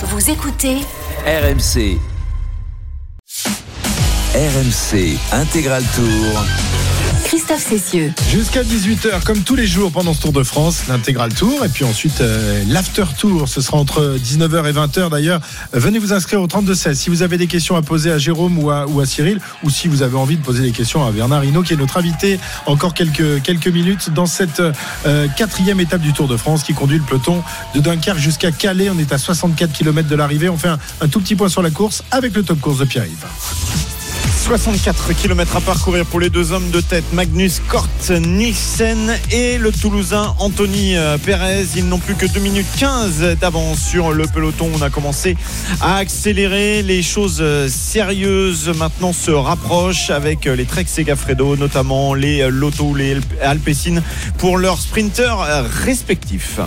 Vous écoutez RMC. RMC Intégral Tour. Christophe Cessieux. Jusqu'à 18h, comme tous les jours pendant ce Tour de France, l'intégral tour. Et puis ensuite, euh, l'after tour. Ce sera entre 19h et 20h d'ailleurs. Euh, venez vous inscrire au 32-16. Si vous avez des questions à poser à Jérôme ou à, Cyril, ou si vous avez envie de poser des questions à Bernard Hinault, qui est notre invité encore quelques, quelques minutes dans cette euh, quatrième étape du Tour de France qui conduit le peloton de Dunkerque jusqu'à Calais. On est à 64 km de l'arrivée. On fait un, un tout petit point sur la course avec le top course de Pierre-Yves. 64 km à parcourir pour les deux hommes de tête, Magnus Kort Nielsen et le Toulousain Anthony euh, Perez. Ils n'ont plus que 2 minutes 15 d'avance sur le peloton. On a commencé à accélérer. Les choses euh, sérieuses maintenant se rapprochent avec les Trek Segafredo, notamment les Lotto, les Alpecin pour leurs sprinters respectifs.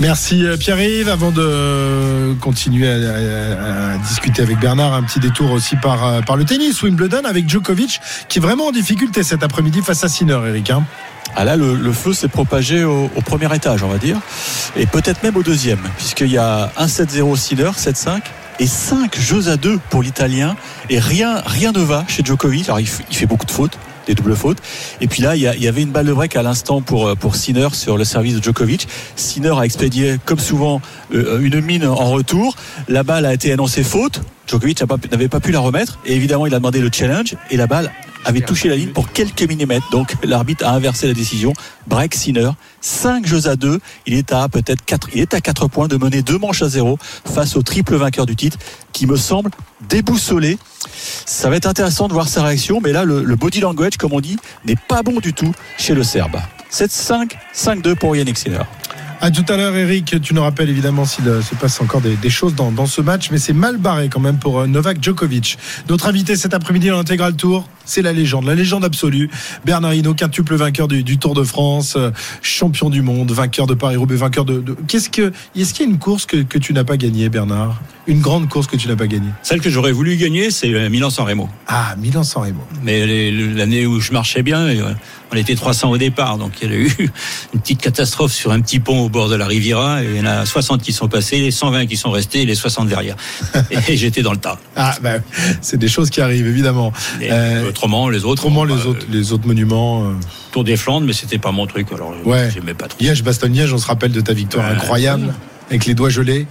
Merci euh, Pierre-Yves. Avant de continuer à, à, discuter avec Bernard, un petit détour aussi par, euh, par le tennis, Wimbledon avec Djokovic qui est vraiment en difficulté cet après-midi face à Sinner, Eric. Hein ah là, le, feu s'est propagé au, premier étage, on va dire, et peut-être même au deuxième, puisqu'il y a 1-7-0 Sinner, 7-5 et 5 jeux à 2 pour l'Italien et rien rien ne va chez Djokovic. Alors il fait beaucoup de fautes des doubles fautes. Et puis là, il y, avait une balle de break à l'instant pour, pour Sinner sur le service de Djokovic. Sinner a expédié, comme souvent, euh, une mine en retour. La balle a été annoncée faute. Djokovic n'avait pas pu la remettre. Et évidemment, il a demandé le challenge. Et la balle avait touché la ligne pour quelques millimètres. Donc l'arbitre a inversé la décision. Break Sinner, 5 jeux à 2. Il est à peut-être 4, il est à 4 points de mener deux manches à 0 face au triple vainqueur du titre qui me semble déboussolé. Ça va être intéressant de voir sa réaction, mais là le, body language, comme on dit, n'est pas bon du tout chez le Serbe. 7-5, 5-2 pour Yannick Sinner. À tout à l'heure, Eric. Tu nous rappelles évidemment s'il se passe encore des, choses dans, dans, ce match, mais c'est mal barré quand même pour Novak Djokovic. Notre invité cet après-midi dans l'intégral tour, c'est la légende, la légende absolue. Bernard Hinault, quintuple vainqueur du, du, Tour de France, euh, champion du monde, vainqueur de Paris-Roubaix, vainqueur de. de... Qu'est-ce que est-ce qu'il y a une course que, que tu n'as pas gagnée, Bernard? Une grande course que tu n'as pas gagnée? Celle que j'aurais voulu gagner, c'est Milan-San Remo. Ah, Milan-San Remo. Mais l'année où je marchais bien, euh, on était 300 au départ, donc il y a eu une petite catastrophe sur un petit pont au bord de la Riviera. Et il y en a 60 qui sont passés, les 120 qui sont restés, et les 60 derrière. et j'étais dans le tas. Ah, ben, c'est des choses qui arrivent évidemment. Et euh, autrement, les autres. Autrement, les, autres, les autres monuments. Euh... Tour des Flandres, mais c'était pas mon truc. Alors, ouais. j'aimais pas trop. Liège, Bastogne, Liège, on se rappelle de ta victoire euh, incroyable avec les doigts gelés.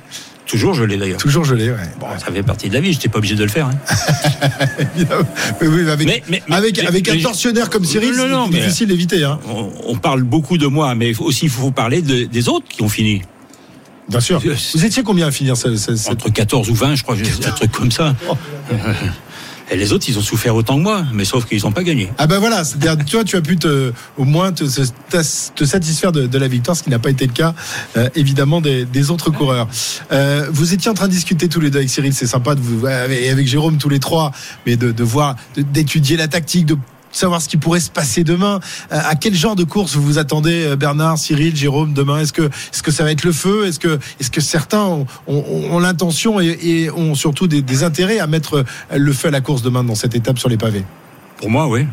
Toujours gelé d'ailleurs. Toujours gelé, ouais. Bon, ça fait partie de la vie, j'étais pas obligé de le faire. Hein. mais oui, avec, mais, mais, avec, mais, avec un tortionnaire comme Cyril, c'est difficile d'éviter. Hein. On, on, parle beaucoup de moi, mais aussi il faut parler de, des autres qui ont fini. Bien sûr. Vous étiez combien à finir cette... Entre 14 ou 20, je crois, un truc comme ça. Et les autres, ils ont souffert autant que moi, mais sauf qu'ils n'ont pas gagné. Ah ben voilà, c'est-à-dire, tu vois, tu as pu te, au moins te, te satisfaire de, de, la victoire, ce qui n'a pas été le cas, euh, évidemment, des, des, autres coureurs. Euh, vous étiez en train de discuter tous les deux avec Cyril, c'est sympa de vous, avec, avec Jérôme tous les trois, mais de, de voir, d'étudier la tactique, de savoir ce qui pourrait se passer demain. Euh, à quel genre de course vous vous attendez, euh, Bernard, Cyril, Jérôme, demain? Est-ce que, est-ce que ça va être le feu? Est-ce que, est-ce que certains ont, l'intention et, ont surtout des, intérêts à mettre le feu à la course demain dans cette étape sur les pavés? Pour moi, oui.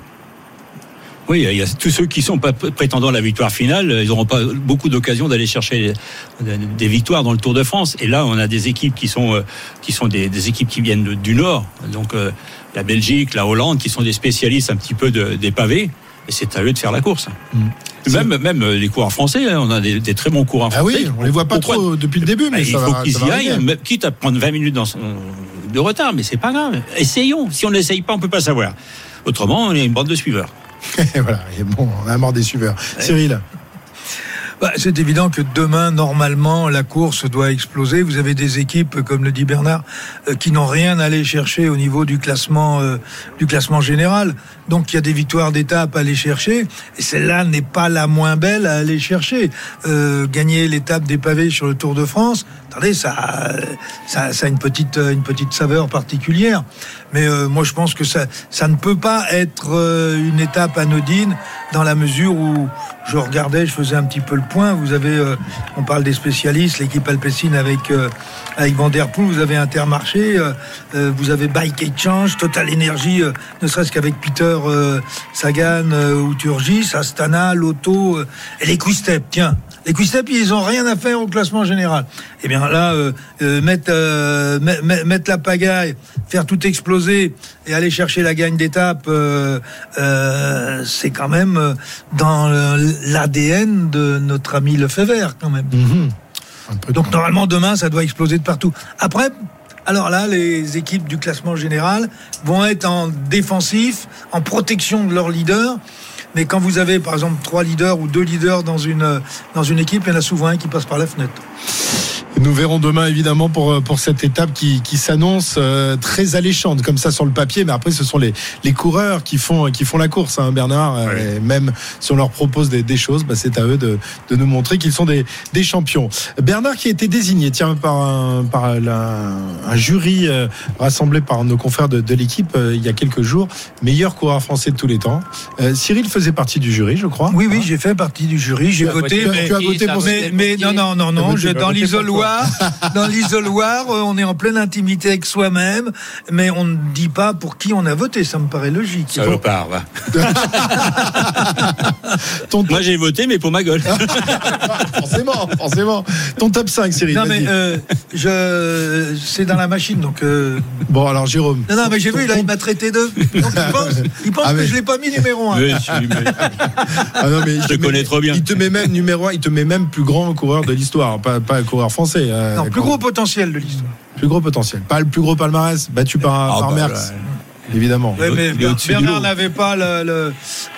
Oui, il y a tous ceux qui sont pas prétendant à la victoire finale, ils n'auront pas beaucoup d'occasion d'aller chercher des victoires dans le Tour de France. Et là, on a des équipes qui sont qui sont des équipes qui viennent du Nord, donc la Belgique, la Hollande, qui sont des spécialistes un petit peu de, des pavés. Et c'est à eux de faire la course. Mmh. Même, même les coureurs français, on a des, des très bons coureurs ah français. Ah oui, on les voit pas trop depuis le début, mais il ça faut qu'ils y aillent, quitte à prendre 20 minutes dans son, de retard, mais c'est pas grave. Essayons. Si on n'essaye pas, on peut pas savoir. Autrement, on est une bande de suiveurs. voilà, et bon, on a mort des suiveurs. Ouais. Cyril bah, c'est évident que demain, normalement, la course doit exploser. Vous avez des équipes, comme le dit Bernard, euh, qui n'ont rien à aller chercher au niveau du classement, euh, du classement général. Donc, il y a des victoires d'étape à aller chercher. Et celle-là n'est pas la moins belle à aller chercher. Euh, gagner l'étape des pavés sur le Tour de France, attendez, ça, a une petite, une petite saveur particulière. Mais euh, moi, je pense que ça, ça ne peut pas être euh, une étape anodine dans la mesure où je regardais, je faisais un petit peu le point. Vous avez, euh, on parle des spécialistes, l'équipe alpecin avec avec Van Der Poel, vous avez Intermarché, vous avez Bike Exchange, Total Energy, ne serait-ce qu'avec Peter Sagan ou Turgis, Astana, Lotto et les Quick. Tiens, les Quick Step, ils ont rien à faire au classement général. Eh bien là, euh, euh, mettre, euh, met- met- mettre la pagaille, faire tout exploser et aller chercher la gagne d'étape, c'est quand même dans l'ADN de notre ami Lefebvre quand même. Mhm. Donc normalement demain ça doit exploser de partout. Après, alors là les équipes du classement général vont être en défensif, en protection de leurs leaders. Mais quand vous avez par exemple trois leaders ou deux leaders dans une dans une équipe, il y en a souvent un qui passe par la fenêtre. Nous verrons demain évidemment pour, euh, pour cette étape qui, qui s'annonce euh, très alléchante comme ça sur le papier, mais après ce sont les, les coureurs qui font, qui font la course, hein, Bernard. Euh, et même si on leur propose des, des choses, bah, c'est à eux de, de nous montrer qu'ils sont des, des champions. Bernard qui a été désigné tiens, par, un, par la- un jury euh, rassemblé par nos confrères de, de l'équipe euh, il y a quelques jours, meilleur coureur français de tous les temps. Euh, Cyril faisait partie du jury, je crois. Oui, oui, j'ai fait partie du jury, j'ai voté, voté- mais, tu as voté pour mais, mais non, non, non, non, je, dans pour l'isoloir, dans l'isoloir, euh, on est en pleine intimité avec soi-même, mais on ne dit pas pour qui on a voté, ça me paraît logique. Salopard, va. Ton, Moi j'ai voté, mais pour ma gueule. forcément, forcément. Ton top 5, Cyril. Non, mais euh, je, c'est dans la machine, donc. euh, Bon, alors Jérôme. Non, non, mais j'ai vu, là, il m'a traité de. Donc, il pense, il pense Ah, que mais- je l'ai pas mis numéro un. Oui, je suis- mais- Ah non, mais il Je te te connais met- trop bien. Il te met même numéro 1, il te met même plus grand coureur de l'histoire, pas, pas coureur français. Euh, Non, plus gros potentiel de l'histoire. plus gros potentiel. Pas le plus gros palmarès, battu par, Ah, par bah, Merckx, évidemment. Ouais, mais Bernard n'avait pas le, le-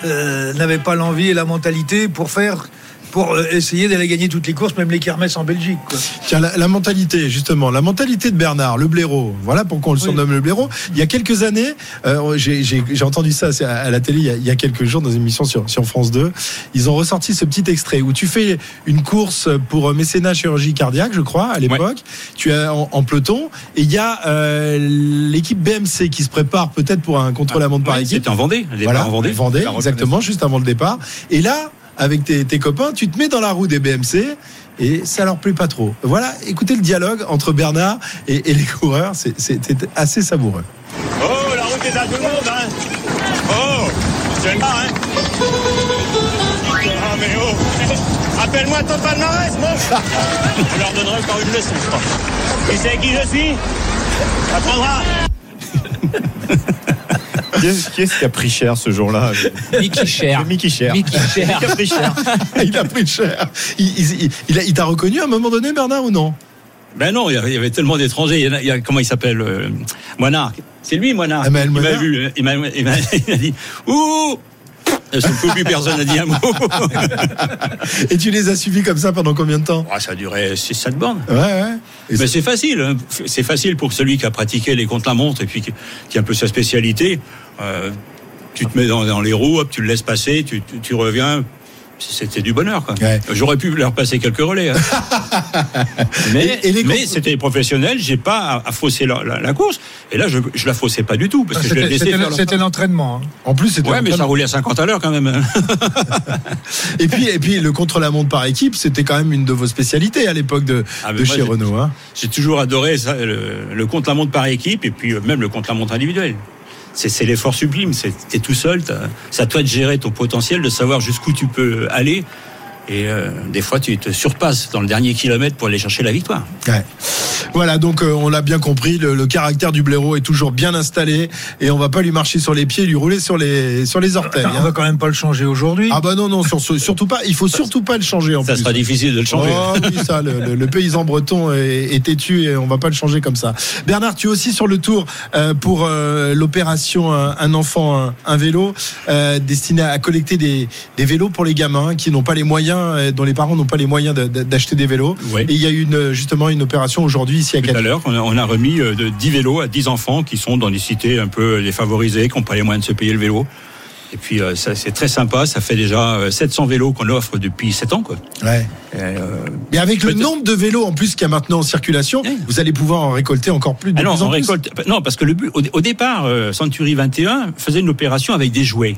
euh, n'avait pas l'envie et la mentalité pour faire, pour euh, essayer d'aller gagner toutes les courses, même les kermesses en Belgique. Quoi. Tiens, la, la mentalité, justement, la mentalité de Bernard, le blaireau, voilà pourquoi on le Oui. surnomme le blaireau. Il y a quelques années, euh, j'ai j'ai- entendu ça à, à la télé il y, a, il y a quelques jours dans une émission sur, sur France 2. Ils ont ressorti ce petit extrait où tu fais une course pour euh, mécénat chirurgie cardiaque, je crois, à l'époque. Tu es en, en peloton et il y a euh, l'équipe BMC qui se prépare peut-être pour un contre-la-montre par Ouais, équipe. C'était en Vendée. Voilà, en Vendée. Vendée, exactement, juste avant le départ. Et là, avec tes, copains, tu te mets dans la roue des BMC et ça leur plaît pas trop. Voilà, écoutez le dialogue entre Bernard et, les coureurs, c'était assez savoureux. Oh, la route est à tout le monde, hein Oh, j'aime pas, hein Ah, mais oh Appelle-moi ton palmarès, mon Je leur donnerai encore une leçon, je crois. Tu sais qui je suis? Apprendra Qui est-ce qui, est-ce qui a pris cher ce jour-là Mickey Cher. Mickey Cher. Mickey Cher. Qui a pris cher il a pris cher. Il, il- il- il a- il t'a reconnu à un moment donné, Bernard, ou non? Ben non, il y avait- tellement d'étrangers. Il y en a- il y a- comment il s'appelle euh, Moinard. C'est lui, Moinard. Ah, il m'a vu. euh, Il m'a il m'a- il a dit Ouh Je plus, personne n'a dit un mot. Et tu les as suivis comme ça pendant combien de temps? Ah, ça a duré 6-7 bornes. Ouais, ouais. Et Mais c'est facile. hein. C'est facile pour celui qui a pratiqué les contre-la-montre et puis qui, qui a un peu sa spécialité. Euh, tu te mets dans, dans les roues, hop, tu le laisses passer, tu, tu- tu reviens. C'était du bonheur. quoi. Ouais. J'aurais pu leur passer quelques relais. hein. mais Et- et les mais contre- c'était professionnel, j'ai pas à, à fausser la, la- la course. Et là, je, je la faussais pas du tout parce que je l'ai C'était, l'entraînement. hein. En plus, c'était Ouais, mais ça roulait à 50 à l'heure quand même. et puis et puis le contre-la-montre par équipe, c'était quand même une de vos spécialités à l'époque de, Ah, mais de moi, chez j'ai- Renault. Hein. J'ai toujours adoré ça, le, le contre-la-montre par équipe et puis euh, même le contre-la-montre individuel. C'est l'effort sublime. c'est- T'es tout seul. C'est à toi de gérer ton potentiel, de savoir jusqu'où tu peux aller. Et euh, des fois, tu te surpasses dans le dernier kilomètre pour aller chercher la victoire. Ouais. Voilà, donc euh, on l'a bien compris, le, le caractère du blaireau est toujours bien installé et on va pas lui marcher sur les pieds, lui rouler sur les sur les orteils. Attends, on hein. va quand même pas le changer aujourd'hui. Ah bah non non, sur surtout pas, il faut surtout pas le changer en Ça plus. sera difficile de le changer. Oh oui, ça, le, le- le paysan breton est, est têtu et on va pas le changer comme ça. Bernard, tu es aussi sur le tour euh, pour euh, l'opération un, un enfant, un, un vélo, euh, destiné à collecter des, des vélos pour les gamins qui n'ont pas les moyens, euh, dont les parents n'ont pas les moyens d'acheter des vélos. Ouais. Et il y a eu une, justement une opération aujourd'hui ici à Tout à l'heure, on a, on a remis euh, de 10 vélos à 10 enfants qui sont dans des cités un peu défavorisées, qui n'ont pas les moyens de se payer le vélo. Et puis, euh, ça, c'est très sympa. Ça fait déjà euh, 700 vélos qu'on offre depuis 7 ans. Quoi. Ouais. Et, euh, Mais avec le nombre de vélos en plus qu'il y a maintenant en circulation, Ouais. vous allez pouvoir en récolter encore plus de Ah non, plus en on plus. récolte. Non, parce que le but, au, au départ, euh, Century 21 faisait une opération avec des jouets.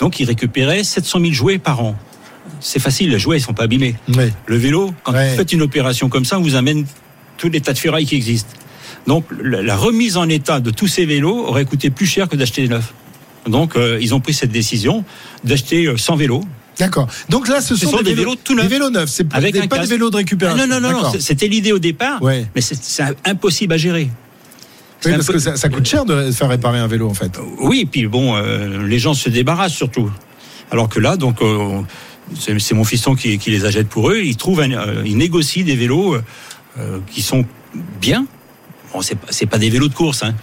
Donc, il récupérait 700 000 jouets par an. C'est facile, les jouets, ils sont pas abîmés. Le vélo, quand Ouais. vous faites une opération comme ça, on vous amène tous les tas de ferrailles qui existent. Donc, la, remise en état de tous ces vélos aurait coûté plus cher que d'acheter des neufs. Donc, euh, ils ont pris cette décision d'acheter euh, 100 vélos D'accord. Donc là, ce sont, sont des vélos tout neufs. Des vélos neufs. C'est pas, Avec des- casque. vélos de Ah, récupération. non, non, non, non, c'est- c'était l'idée au départ, Ouais. mais c'est impossible à gérer. Oui, parce que ça, ça coûte cher de faire réparer un vélo, en fait. Oui, et puis bon, euh, les gens se débarrassent surtout. Alors que là, donc, euh, c'est mon fiston qui, qui les achète pour eux. Ils trouvent, un, euh, ils négocient des vélos euh, euh, qui sont bien. Bon, c'est pas, pas des vélos de course, hein,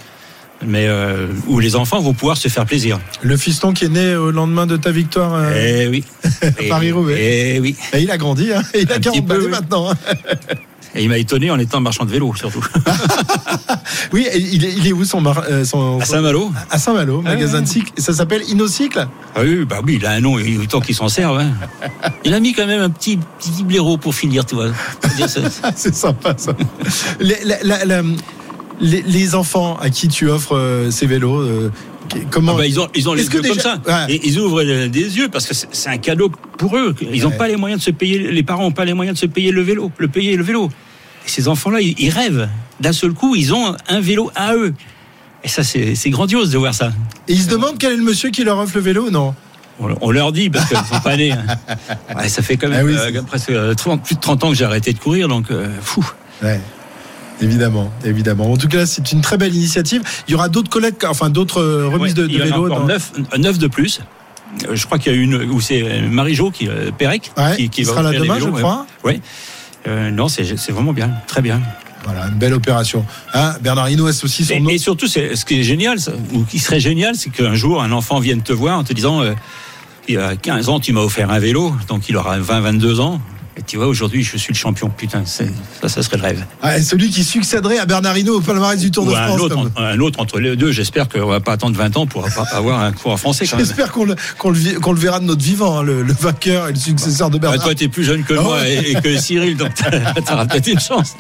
mais euh, où les enfants vont pouvoir se faire plaisir. Le fiston qui est né au lendemain de ta victoire, euh, Eh oui. Paris-Roubaix. Eh oui. et il a grandi, hein, il a Un 40 petit peu, oui. maintenant. Et il m'a étonné en étant marchand de vélo, surtout. Oui, et il est, il est où son, mar- euh, son À Saint-Malo. À Saint-Malo, magasin Ah. de cycle. Ça s'appelle Innocycle Ah oui, bah oui, il a un nom, il autant qu'il s'en serve. Hein. Il a mis quand même un petit, petit blaireau pour finir, tu vois. C'est- sympa ça. les, la- la- la- les- les enfants à qui tu offres euh, ces vélos, euh, comment Ah bah, ils ont, ils ont les yeux comme ça. Ouais. Et ils ouvrent des yeux parce que c'est un cadeau pour eux. Ils n'ont Ouais. pas les moyens de se payer, les parents n'ont pas les moyens de se payer le vélo, le payer le vélo. Et ces enfants-là, ils, rêvent. D'un seul coup, ils ont un vélo à eux. Et ça, c'est grandiose de voir ça. Et ils se demandent quel est le monsieur qui leur offre le vélo non? On, leur dit parce qu'ils sont pas nés. hein. Ouais, ça fait quand même Ah oui, euh, presque euh, 30 plus de 30 ans que j'ai arrêté de courir, donc euh, fou. Ouais. Évidemment, évidemment. En tout cas, c'est une très belle initiative. Il y aura d'autres collectes, enfin d'autres euh, remises Ouais, de, de il y en a vélos. dans- neuf, neuf de plus. Euh, Je crois qu'il y a une où c'est Marie-Jo qui euh, Pérec Ouais, qui, qui va sera là demain, je vélos, crois. Ouais. Euh, non, c'est vraiment bien, très bien. Voilà, une belle opération. Hein, Bernard Hinault aussi son Et, nom. et surtout, c'est- ce qui est génial, ou qui serait génial, c'est qu'un jour, un enfant vienne te voir en te disant euh, Il y a 15 ans, tu m'as offert un vélo, donc il aura 20, 22 ans. Et tu vois, aujourd'hui, je suis le champion. Putain, ça, ça serait le rêve. Ah, celui qui succéderait à Bernard Hinault au palmarès du Tour de un France. autre, comme- un autre entre les deux. J'espère qu'on va pas attendre 20 ans pour pas avoir un coureur français. J'espère qu'on le, verra de notre vivant, hein, le, le vainqueur et le successeur de Bah, Bernard. toi, t'es plus jeune que Ah moi ouais. et, et que Cyril, donc t'as- t'auras peut-être une chance.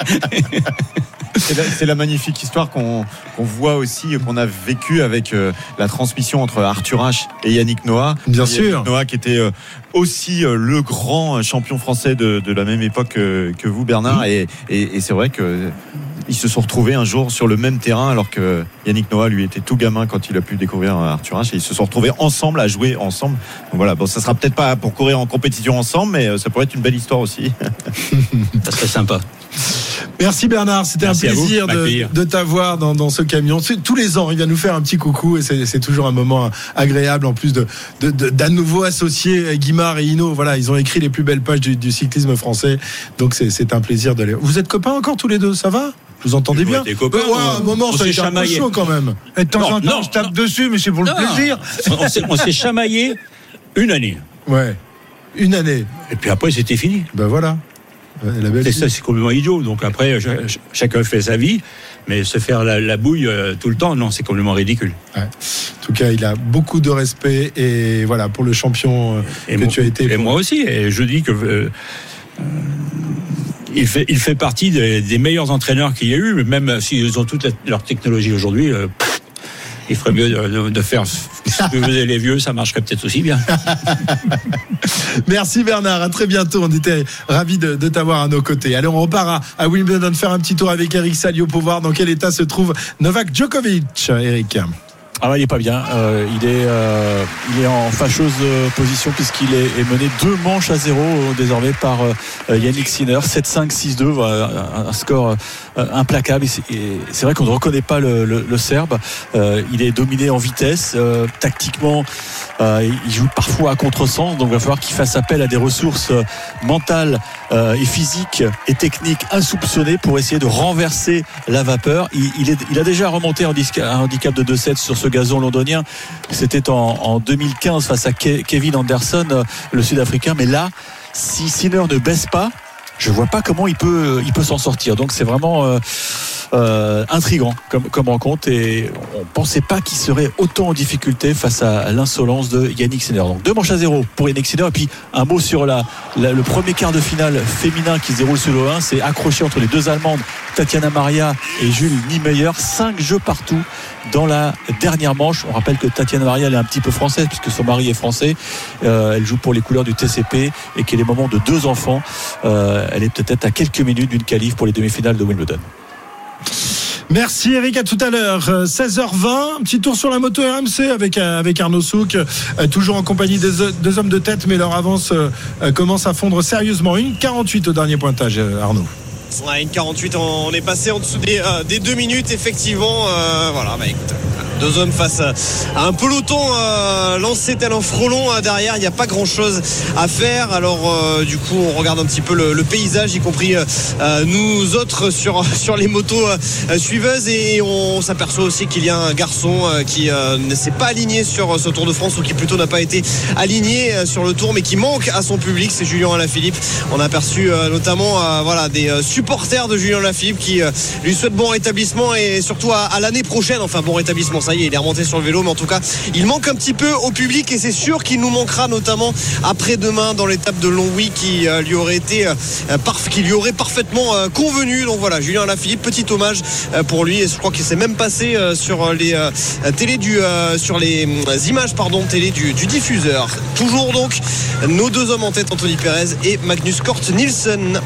C'est la, magnifique histoire qu'on voit aussi, qu'on a vécu avec euh, la transmission entre Arthur H et Yannick Noah. Bien Yannick sûr. Noah qui était euh, aussi euh, le grand champion français de, de la même époque que, que vous, Bernard. Et, et- et c'est vrai que ils se sont retrouvés un jour sur le même terrain alors que Yannick Noah lui était tout gamin quand il a pu découvrir euh, Arthur H et ils se sont retrouvés ensemble à jouer ensemble. Donc voilà, bon ça sera peut-être pas pour courir en compétition ensemble mais euh, ça pourrait être une belle histoire aussi. Ça serait sympa. Merci Bernard, c'était un vous plaisir de de, t'avoir dans, dans ce camion. Tous les ans, il vient nous faire un petit coucou et c'est c'est toujours un moment agréable en plus de de- de- d'un nouveau associé, Guimard et Hino. Voilà, ils ont écrit les plus belles pages du, du cyclisme français. Donc c'est- un plaisir de les. Vous êtes copains encore tous les deux, ça va? Vous entendez bien? était copains, Ouais, un moment, on ça a un peu chaud quand même. Et de temps Non, en temps, non, se tape non. dessus, mais c'est pour le plaisir. On s'est- on s'est chamaillé une année. Ouais. Une année. Et puis après, c'était fini. Ben voilà. Ouais, ça, c'est complètement idiot. Donc après, ch- ch- chacun fait sa vie, mais se faire la, la bouille euh, tout le temps, non, c'est complètement ridicule. En tout cas, il a beaucoup de respect et voilà pour le champion euh, Et, que moi, tu as été. et moi aussi. Et je dis que euh, euh, il, fait, il fait partie des, des meilleurs entraîneurs qu'il y a eu, même s'ils ont toute la- leur technologie aujourd'hui. Il ferait mieux de, de- de faire ce que faisaient les vieux, ça marcherait peut-être aussi bien. Merci Bernard, à très bientôt. On était ravis de, de t'avoir à nos côtés. Allez, on repart à, à Wimbledon faire un petit tour avec Eric Salio pour voir dans quel état se trouve Novak Djokovic. Eric. Ah ouais, il est pas bien. Euh, il est, euh, il est en fâcheuse euh, position puisqu'il est, est mené deux manches à zéro désormais par euh, Yannick Sinner, 7-5, 6-2, voilà, un, un score euh, implacable. Et c'est- vrai qu'on ne reconnaît pas le, le- le Serbe. Euh, il est dominé en vitesse, euh, tactiquement. euh, il joue parfois à contresens, donc il va falloir qu'il fasse appel à des ressources euh, mentales euh, et physiques et techniques insoupçonnées pour essayer de renverser la vapeur. Il, il est- il a déjà remonté un, handicap de 2-7 sur ce gazon londonien. C'était en, en 2015 face à Ke- Kevin Anderson, euh, le Sud-Africain. Mais là, si Sinner ne baisse pas, je vois pas comment il peut, il peut s'en sortir. Donc c'est vraiment euh, intrigant comme, rencontre et on pensait pas qu'il serait autant en difficulté face à l'insolence de Yannick Sinner. Donc deux manches à zéro pour Yannick Sinner et puis un mot sur la, la- le premier quart de finale féminin qui se déroule sur le 1, c'est accroché entre les deux Allemandes Tatiana Maria et Jules Niemeyer, cinq jeux partout dans la dernière manche. On rappelle que Tatiana Maria elle est un petit peu française puisque son mari est français. Euh, elle joue pour les couleurs du TCP et qu'elle est maman de deux enfants. Euh, elle est peut-être à quelques minutes d'une qualif pour les demi-finales de Wimbledon. Merci Eric, à tout à l'heure. Euh, 16h20, un petit tour sur la moto RMC avec, euh, avec Arnaud Souk, euh, toujours en compagnie des euh, deux hommes de tête, mais leur avance euh, euh, commence à fondre sérieusement. Une 48 au dernier pointage, euh, Arnaud. Ouais, une 48, on est passé en dessous des, euh, deux minutes, effectivement. Euh, voilà, bah écoute, deux hommes face à un peloton euh, lancé tel un frelon euh, derrière. Il n'y a pas grand chose à faire. Alors, euh, du coup, on regarde un petit peu le, paysage, y compris euh, euh, nous autres sur, sur les motos euh, suiveuses. Et on s'aperçoit aussi qu'il y a un garçon euh, qui euh, ne s'est pas aligné sur ce Tour de France ou qui plutôt n'a pas été aligné euh, sur le tour, mais qui manque à son public. C'est Julien Alaphilippe. On a aperçu euh, notamment euh, des euh, supporters de Julien Alaphilippe qui euh, lui souhaitent bon rétablissement et surtout à, l'année prochaine. Enfin, bon rétablissement, ça y est, il est remonté sur le vélo, mais en tout cas, il manque un petit peu au public et c'est sûr qu'il nous manquera notamment après-demain dans l'étape de Longwy qui euh, lui aurait été euh, qui lui aurait parfaitement convenu. Donc voilà, Julien Alaphilippe, petit hommage pour lui et je crois qu'il s'est même passé sur les télé du sur les images pardon télé du, du diffuseur. Toujours donc nos deux hommes en tête, Anthony Perez et Magnus Kort Nielsen.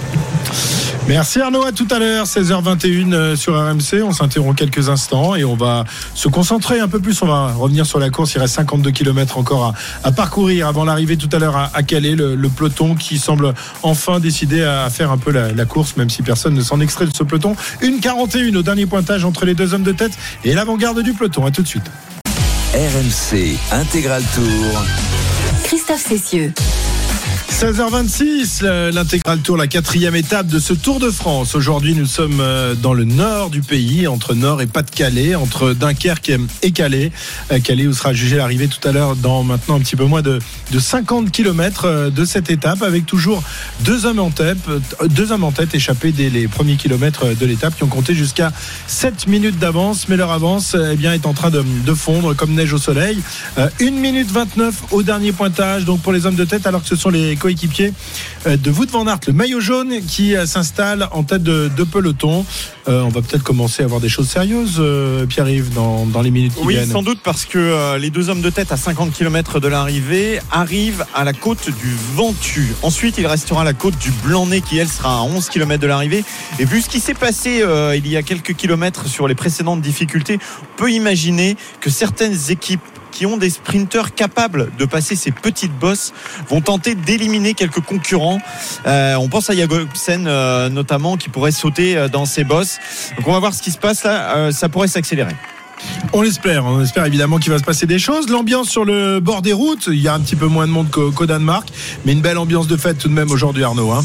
Merci Arnaud, à tout à l'heure, 16h21 euh, sur RMC. On s'interrompt quelques instants et on va se concentrer un peu plus. On va revenir sur la course. Il reste 52 km encore à, à parcourir avant l'arrivée tout à l'heure à, à Calais. Le, le peloton qui semble enfin décider à faire un peu la, la course, même si personne ne s'en extrait de ce peloton. Une 41 au dernier pointage entre les deux hommes de tête et l'avant-garde du peloton. À tout de suite. RMC Intégral Tour. Christophe Cessieux. 16h26, le- l'intégral tour, la quatrième étape de ce Tour de France. Aujourd'hui, nous sommes euh, dans le nord du pays, entre Nord et Pas-de-Calais, entre Dunkerque et Calais. Euh, Calais où sera jugé l'arrivée tout à l'heure dans maintenant un petit peu moins de, de 50 km de cette étape, avec toujours deux hommes en tête, euh, deux hommes en tête échappés dès les premiers kilomètres de l'étape qui ont compté jusqu'à 7 minutes d'avance, mais leur avance eh bien, est en train de, de fondre comme neige au soleil. Euh, 1 minute 29 au dernier pointage, donc pour les hommes de tête, alors que ce sont les coéquipiers euh, de Wout van Aert, le maillot jaune, qui euh, s'installe en tête de, de peloton. Euh, on va peut-être commencer à avoir des choses sérieuses, euh, Pierre-Yves, dans, dans les minutes qui Oui, viennent. sans doute parce que euh, les deux hommes de tête à 50 km de l'arrivée arrivent à la côte du Ventoux. Ensuite, il restera la côte du Blanc-Nez qui, elle, sera à 11 km de l'arrivée. Et vu ce qui s'est passé il y a quelques kilomètres sur les précédentes difficultés, on peut imaginer que certaines équipes qui ont des sprinteurs capables de passer ces petites bosses vont tenter d'éliminer quelques concurrents. Euh, on pense à Jacobsen euh, notamment qui pourrait sauter euh, dans ces bosses. Donc on va voir ce qui se passe là. Ça pourrait s'accélérer. On l'espère, on espère évidemment qu'il va se passer des choses. L'ambiance sur le bord des routes, il y a un petit peu moins de monde qu'au qu'au Danemark, mais une belle ambiance de fête tout de même aujourd'hui, Arnaud. hein.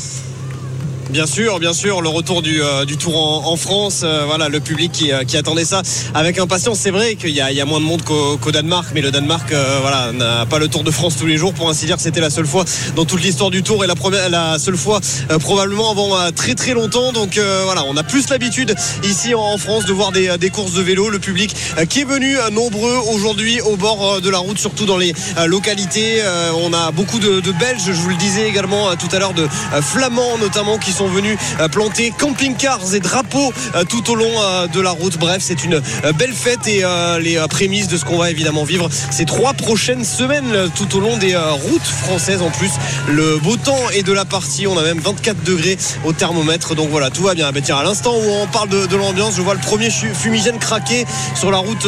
Bien sûr, bien sûr, le retour du, euh, Tour en, France, euh, voilà, le public qui, euh, qui attendait ça avec impatience. C'est vrai qu'il y, a- moins de monde qu'au Danemark, mais le Danemark, voilà, n'a pas le Tour de France tous les jours. Pour ainsi dire, c'était la seule fois dans toute l'histoire du Tour et la première, seule fois probablement avant très très longtemps. Donc voilà, on a plus l'habitude ici en, France de voir des, courses de vélo, le public qui est venu nombreux aujourd'hui au bord de la route, surtout dans les localités. On a beaucoup de, de Belges, je vous le disais également tout à l'heure, de Flamands notamment qui sont venus euh, planter camping-cars et drapeaux euh, tout au long euh, de la route. Bref, c'est une belle fête et les prémices de ce qu'on va évidemment vivre ces trois prochaines semaines tout au long des routes françaises. En plus, le beau temps est de la partie. On a même 24 degrés au thermomètre. Donc voilà, tout va bien. Ben, tiens, à l'instant où on parle de, l'ambiance, je vois le premier fumigène craquer sur la route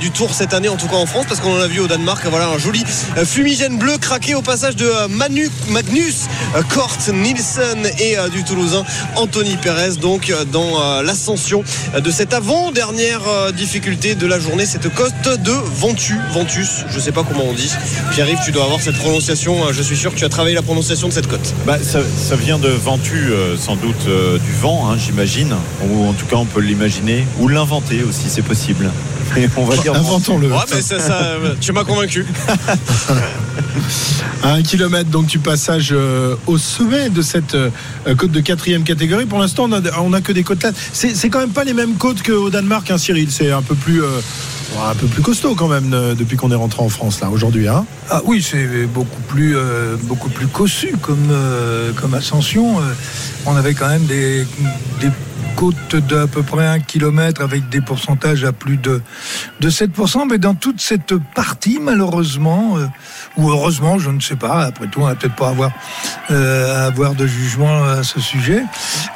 du Tour cette année, en tout cas en France, parce qu'on en a vu au Danemark. Voilà un joli fumigène bleu craqué au passage de Manu, Magnus Kort Nielsen et euh, du Toulousain Anthony Perez. Donc euh, dans euh, l'ascension de cette avant-dernière euh, difficulté de la journée, cette côte de Ventus. Ventus, je sais pas comment on dit. Pierre-Yves, tu dois avoir cette prononciation. Je suis sûr que tu as travaillé la prononciation de cette côte. Bah, ça, ça vient de Ventu, euh, sans doute euh, du vent, hein, j'imagine. Ou en tout cas, on peut l'imaginer. Ou l'inventer aussi, c'est possible. Mais on va dire. Inventons-le. Ouais, mais ça, ça, tu m'as convaincu. À un kilomètre donc du passage euh, au sommet de cette euh, côte de quatrième catégorie. Pour l'instant, on a, on a que des côtes là. C'est quand même pas les mêmes côtes qu'au Danemark, hein, Cyril. C'est un peu plus, euh, un peu plus costaud quand même euh, depuis qu'on est rentré en France là aujourd'hui. Hein. Ah oui, c'est beaucoup plus, euh, beaucoup plus cossu comme, euh, comme ascension. On avait quand même des côte d'à peu près un kilomètre avec des pourcentages à plus de, de 7%. Mais dans toute cette partie, malheureusement, euh, ou heureusement, je ne sais pas, après tout, on va peut-être pas avoir, euh, avoir de jugement à ce sujet,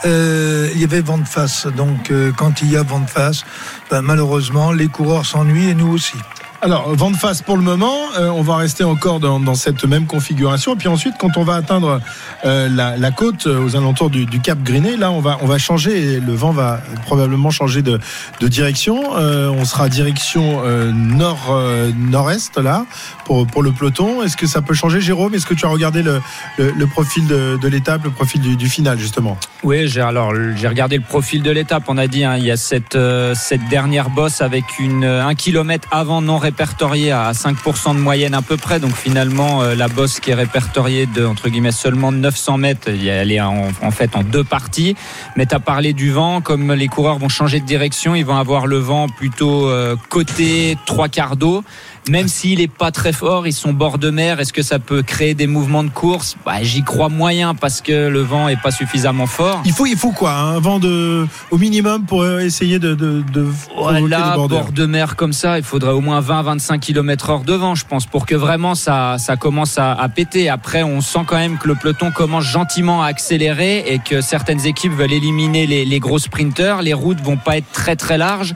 euh, il y avait vent de face. Donc euh, quand il y a vent de face, ben, malheureusement, les coureurs s'ennuient et nous aussi. Alors, vent de face pour le moment, euh, on va rester encore dans, cette même configuration. Et puis ensuite, quand on va atteindre euh, la, côte euh, aux alentours du, Cap Griné, là, on va, on va changer et le vent va probablement changer de, direction. On sera direction nord, nord-est, là, pour, pour le peloton. Est-ce que ça peut changer, Jérôme? Est-ce que tu as regardé le, profil de, l'étape, le profil du, final, justement? Oui, j'ai alors j'ai regardé le profil de l'étape. On a dit hein, il y a cette cette dernière bosse avec une un kilomètre avant non répertoriée à 5% de moyenne à peu près. Donc finalement euh, la bosse qui est répertoriée de entre guillemets seulement de 900 mètres, elle est en, en fait en deux parties. Mais tu as parlé du vent, comme les coureurs vont changer de direction, ils vont avoir le vent plutôt euh, côté trois quarts d'eau. Même s'il est pas très fort, ils sont bord de mer. Est-ce que ça peut créer des mouvements de course? Bah, J'y crois moyen parce que le vent est pas suffisamment fort. Il faut, il faut quoi Un vent de, au minimum pour euh, essayer de, de, de Voilà, bord de mer comme ça, il faudrait au moins 20-25 km heure de vent, je pense, pour que vraiment ça, ça commence à, à péter. Après, on sent quand même que le peloton commence gentiment à accélérer et que certaines équipes veulent éliminer les, les gros sprinters. Les routes vont pas être très très larges.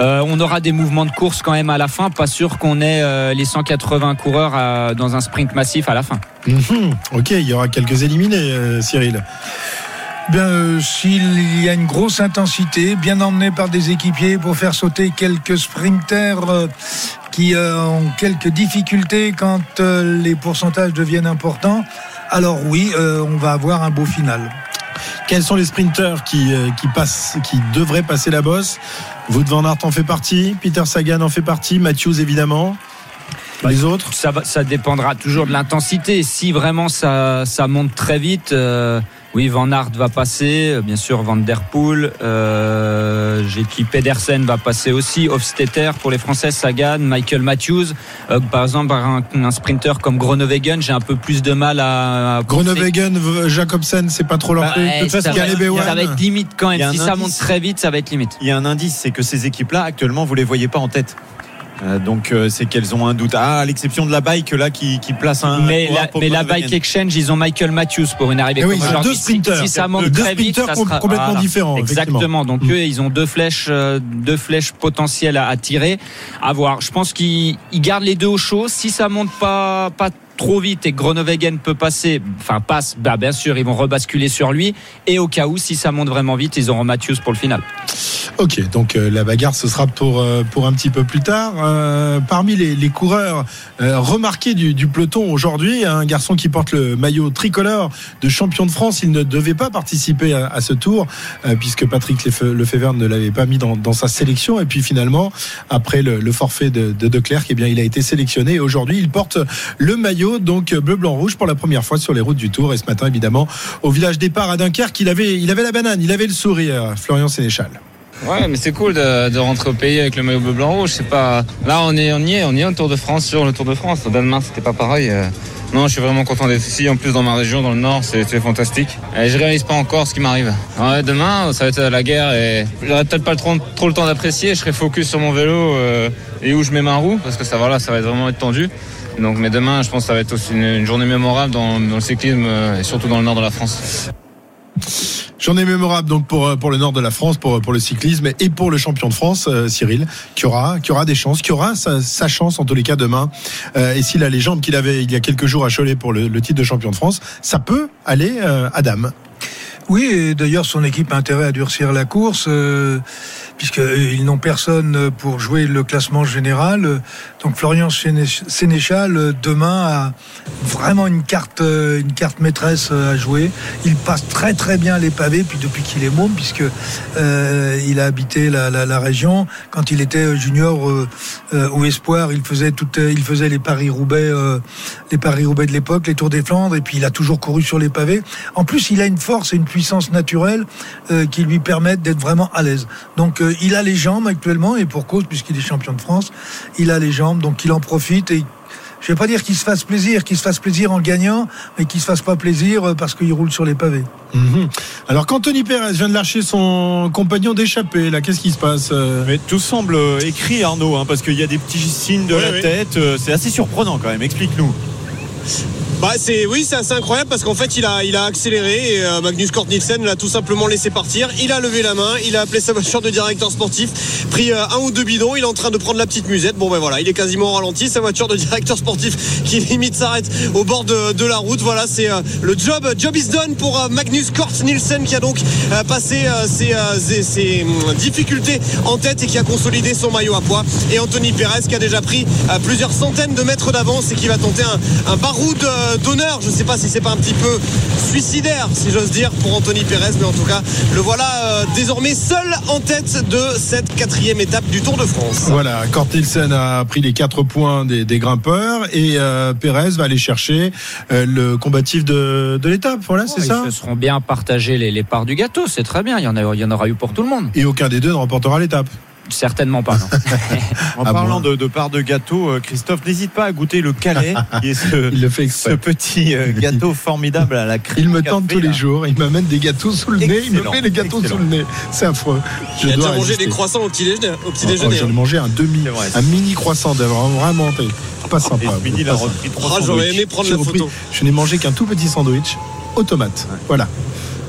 Euh, on aura des mouvements de course quand même à la fin. Pas sûr qu'on ait euh, les 180 coureurs dans un sprint massif à la fin. Mhm. Ok, il y aura quelques éliminés, euh, Cyril. Bien, euh, s'il y a une grosse intensité, bien emmenée par des équipiers pour faire sauter quelques sprinters euh, qui euh, ont quelques difficultés quand euh, les pourcentages deviennent importants, alors oui, euh, on va avoir un beau final. Quels sont les sprinteurs qui, euh, qui, passent, qui devraient passer la bosse? Wout van Aert en fait partie, Peter Sagan en fait partie, Matthews évidemment. Les autres Ça, dépendra toujours de l'intensité. Si vraiment ça, ça monte très vite, euh, oui, Van Aert va passer, euh, bien sûr Van Der Poel, euh, j'ai qui Pedersen va passer aussi, Hofstetter pour les Français, Sagan, Michael Matthews. Euh, par exemple, un, un sprinter comme Groenewegen, j'ai un peu plus de mal à. à Groenewegen, Jacobsen, c'est pas trop leur Bah, truc. ouais, ça, va, ça être limite quand Il y a même. Si un ça indice. monte très vite, ça va être limite. Il y a un indice, c'est que ces équipes-là, actuellement, vous les voyez pas en tête. Euh, donc euh, c'est qu'elles ont un doute. Ah, à l'exception de la bike là qui, qui place un. Mais la, mais la. Bike Exchange, ils ont Michael Matthews pour une arrivée Eh oui, comme ils ont aujourd'hui. deux Si- sprinters. Si, ça monte Deux très vite, ça sera complètement voilà. différents. Exactement. Donc Mm. eux, ils ont deux flèches, euh, deux flèches potentielles à, à tirer. À voir. Je pense qu'ils ils gardent les deux au chaud. Si ça monte pas pas trop vite et que Groenewegen peut passer, enfin passe, bah bien sûr, ils vont rebasculer sur lui. Et au cas où, si ça monte vraiment vite, ils auront Matthews pour le final. Ok, donc euh, la bagarre ce sera pour euh, pour un petit peu plus tard. Euh, parmi les, coureurs remarqués du, peloton aujourd'hui, un garçon qui porte le maillot tricolore de champion de France, il ne devait pas participer à, ce tour puisque Patrick Lefe- Lefebvre ne l'avait pas mis dans, sa sélection. Et puis finalement, après le, forfait de, de De eh bien il a été sélectionné. Aujourd'hui, il porte le maillot donc bleu blanc rouge pour la première fois sur les routes du Tour. Et ce matin, évidemment, au village départ à Dunkerque, il avait il avait la banane, il avait le sourire. Florian Sénéchal. Ouais, mais c'est cool de, de rentrer au pays avec le maillot bleu blanc rouge. C'est pas là, on est, on y est, on y est au Tour de France sur le Tour de France. Au Danemark, c'était pas pareil. Euh, Non, je suis vraiment content d'être ici. En plus, dans ma région, dans le Nord, c'est fantastique. Et je réalise pas encore ce qui m'arrive. Ouais, demain, ça va être la guerre et j'aurai peut-être pas trop, trop le temps d'apprécier. Je serai focus sur mon vélo euh, et où je mets ma roue parce que ça, voilà, ça va être vraiment être tendu. Donc, mais demain, je pense que ça va être aussi une, une journée mémorable dans, dans le cyclisme euh, et surtout dans le Nord de la France. Journée mémorable donc pour, euh, pour le nord de la France, pour, pour le cyclisme et pour le champion de France, euh, Cyril, qui aura, qui aura des chances, qui aura sa, chance en tous les cas demain. Euh, et s'il a les jambes qu'il avait il y a quelques jours à Cholet pour le, titre de champion de France, ça peut aller euh, à Dame. Oui, d'ailleurs son équipe a intérêt à durcir la course, euh, puisqu'ils n'ont personne pour jouer le classement général. Donc Florian Séné- Sénéchal, demain, a vraiment une carte, euh, maîtresse euh, à jouer. Il passe très très bien les pavés, puis depuis qu'il est môme, puisque euh, a habité la, région. Quand il était junior euh, euh, au Espoir, il faisait, les Paris-Roubaix les Paris-Roubaix de l'époque, les Tours des Flandres, et puis il a toujours couru sur les pavés. En plus, il a une force et une puissance naturelle qui lui permettent d'être vraiment à l'aise. Donc, il a les jambes actuellement, et pour cause, puisqu'il est champion de France, il a les jambes, donc il en profite et je vais pas dire qu'il se fasse plaisir, qu'il se fasse plaisir en gagnant, mais qu'il se fasse pas plaisir euh, parce qu'il roule sur les pavés. Mhm. Alors qu'Anthony Pérez vient de lâcher son compagnon d'échappée, là, qu'est-ce qui se passe euh Mais tout semble écrit, Arnaud, hein, parce qu'il y a des petits signes de Oui, la oui. tête. euh, C'est assez surprenant quand même. Explique-nous. Bah c'est oui c'est assez incroyable parce qu'en fait il a il a accéléré et euh, Magnus Kort Nielsen l'a tout simplement laissé partir. Il a levé la main, il a appelé sa voiture de directeur sportif, pris euh, un ou deux bidons, il est en train de prendre la petite musette. Bon ben voilà, il est quasiment ralenti, sa voiture de directeur sportif qui limite s'arrête au bord de, la route. Voilà, c'est euh, le job job is done pour Magnus Kort Nielsen qui a donc passé ses, ses- hum, difficultés en tête et qui a consolidé son maillot à poids. Et Anthony Perez qui a déjà pris plusieurs centaines de mètres d'avance et qui va tenter un, un baroud d'honneur. Je ne sais pas si c'est pas un petit peu suicidaire, si j'ose dire, pour Anthony Perez, mais en tout cas, le voilà euh, désormais seul en tête de cette quatrième étape du Tour de France. Voilà, Kort Nielsen a pris les quatre points des, des grimpeurs et euh, Pérez va aller chercher euh, le combatif de, de l'étape. Voilà, c'est Ils ça se seront bien partagés les, les parts du gâteau, c'est très bien. Il y, en a, il y en aura eu pour tout le monde. Et aucun des deux ne remportera l'étape. Certainement pas, non. En Ah parlant bon de, de part de gâteau, euh, Christophe, n'hésite pas à goûter le Calais, qui est ce, Il le fait ce petit euh, gâteau formidable à la crème. Il me café, tente tous là. les jours, il m'amène des gâteaux sous le nez, il me met les gâteaux excellent. sous le nez. C'est affreux. Je Il a dois déjà mangé des croissants au petit déjeuner. Au petit Oh, déjeuner J'en ai hein. mangé un demi, un mini croissant d'avoir vraiment été pas sympa. Et ce midi, il a Pas repris trois Ah, j'aurais aimé prendre la photo. Je n'ai mangé qu'un tout petit sandwich aux tomates. Voilà.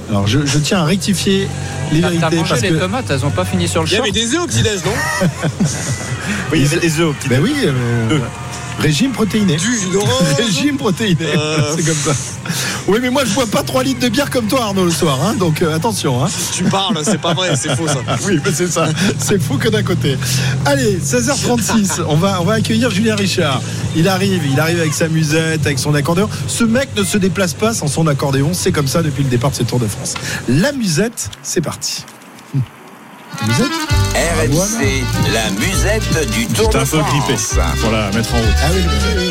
Alors je, je tiens à rectifier les T'as vérités mangé parce les que tomates, elles ont pas fini sur le Il y avait des œufs au petit non? Oui, il y avait des œufs au petit ben oui, euh, régime protéiné. Du jus d'orange. Régime protéiné, Euh. c'est comme ça. Oui, mais moi je bois pas 3 litres de bière comme toi Arnaud le soir, hein, donc euh, attention. Hein. Tu parles, c'est pas vrai, c'est faux ça. Oui, mais c'est ça. C'est fou que d'un côté. Allez, 16h36, on va, on va accueillir Julien Richard. Il arrive, il arrive avec sa musette, avec son accordéon. Ce mec ne se déplace pas sans son accordéon, c'est comme ça depuis le départ de ce Tour de France. La musette, c'est parti. La musette? RMC, la musette du Tour de un peu grippé France. pour la mettre en route. Ah oui, oui, oui.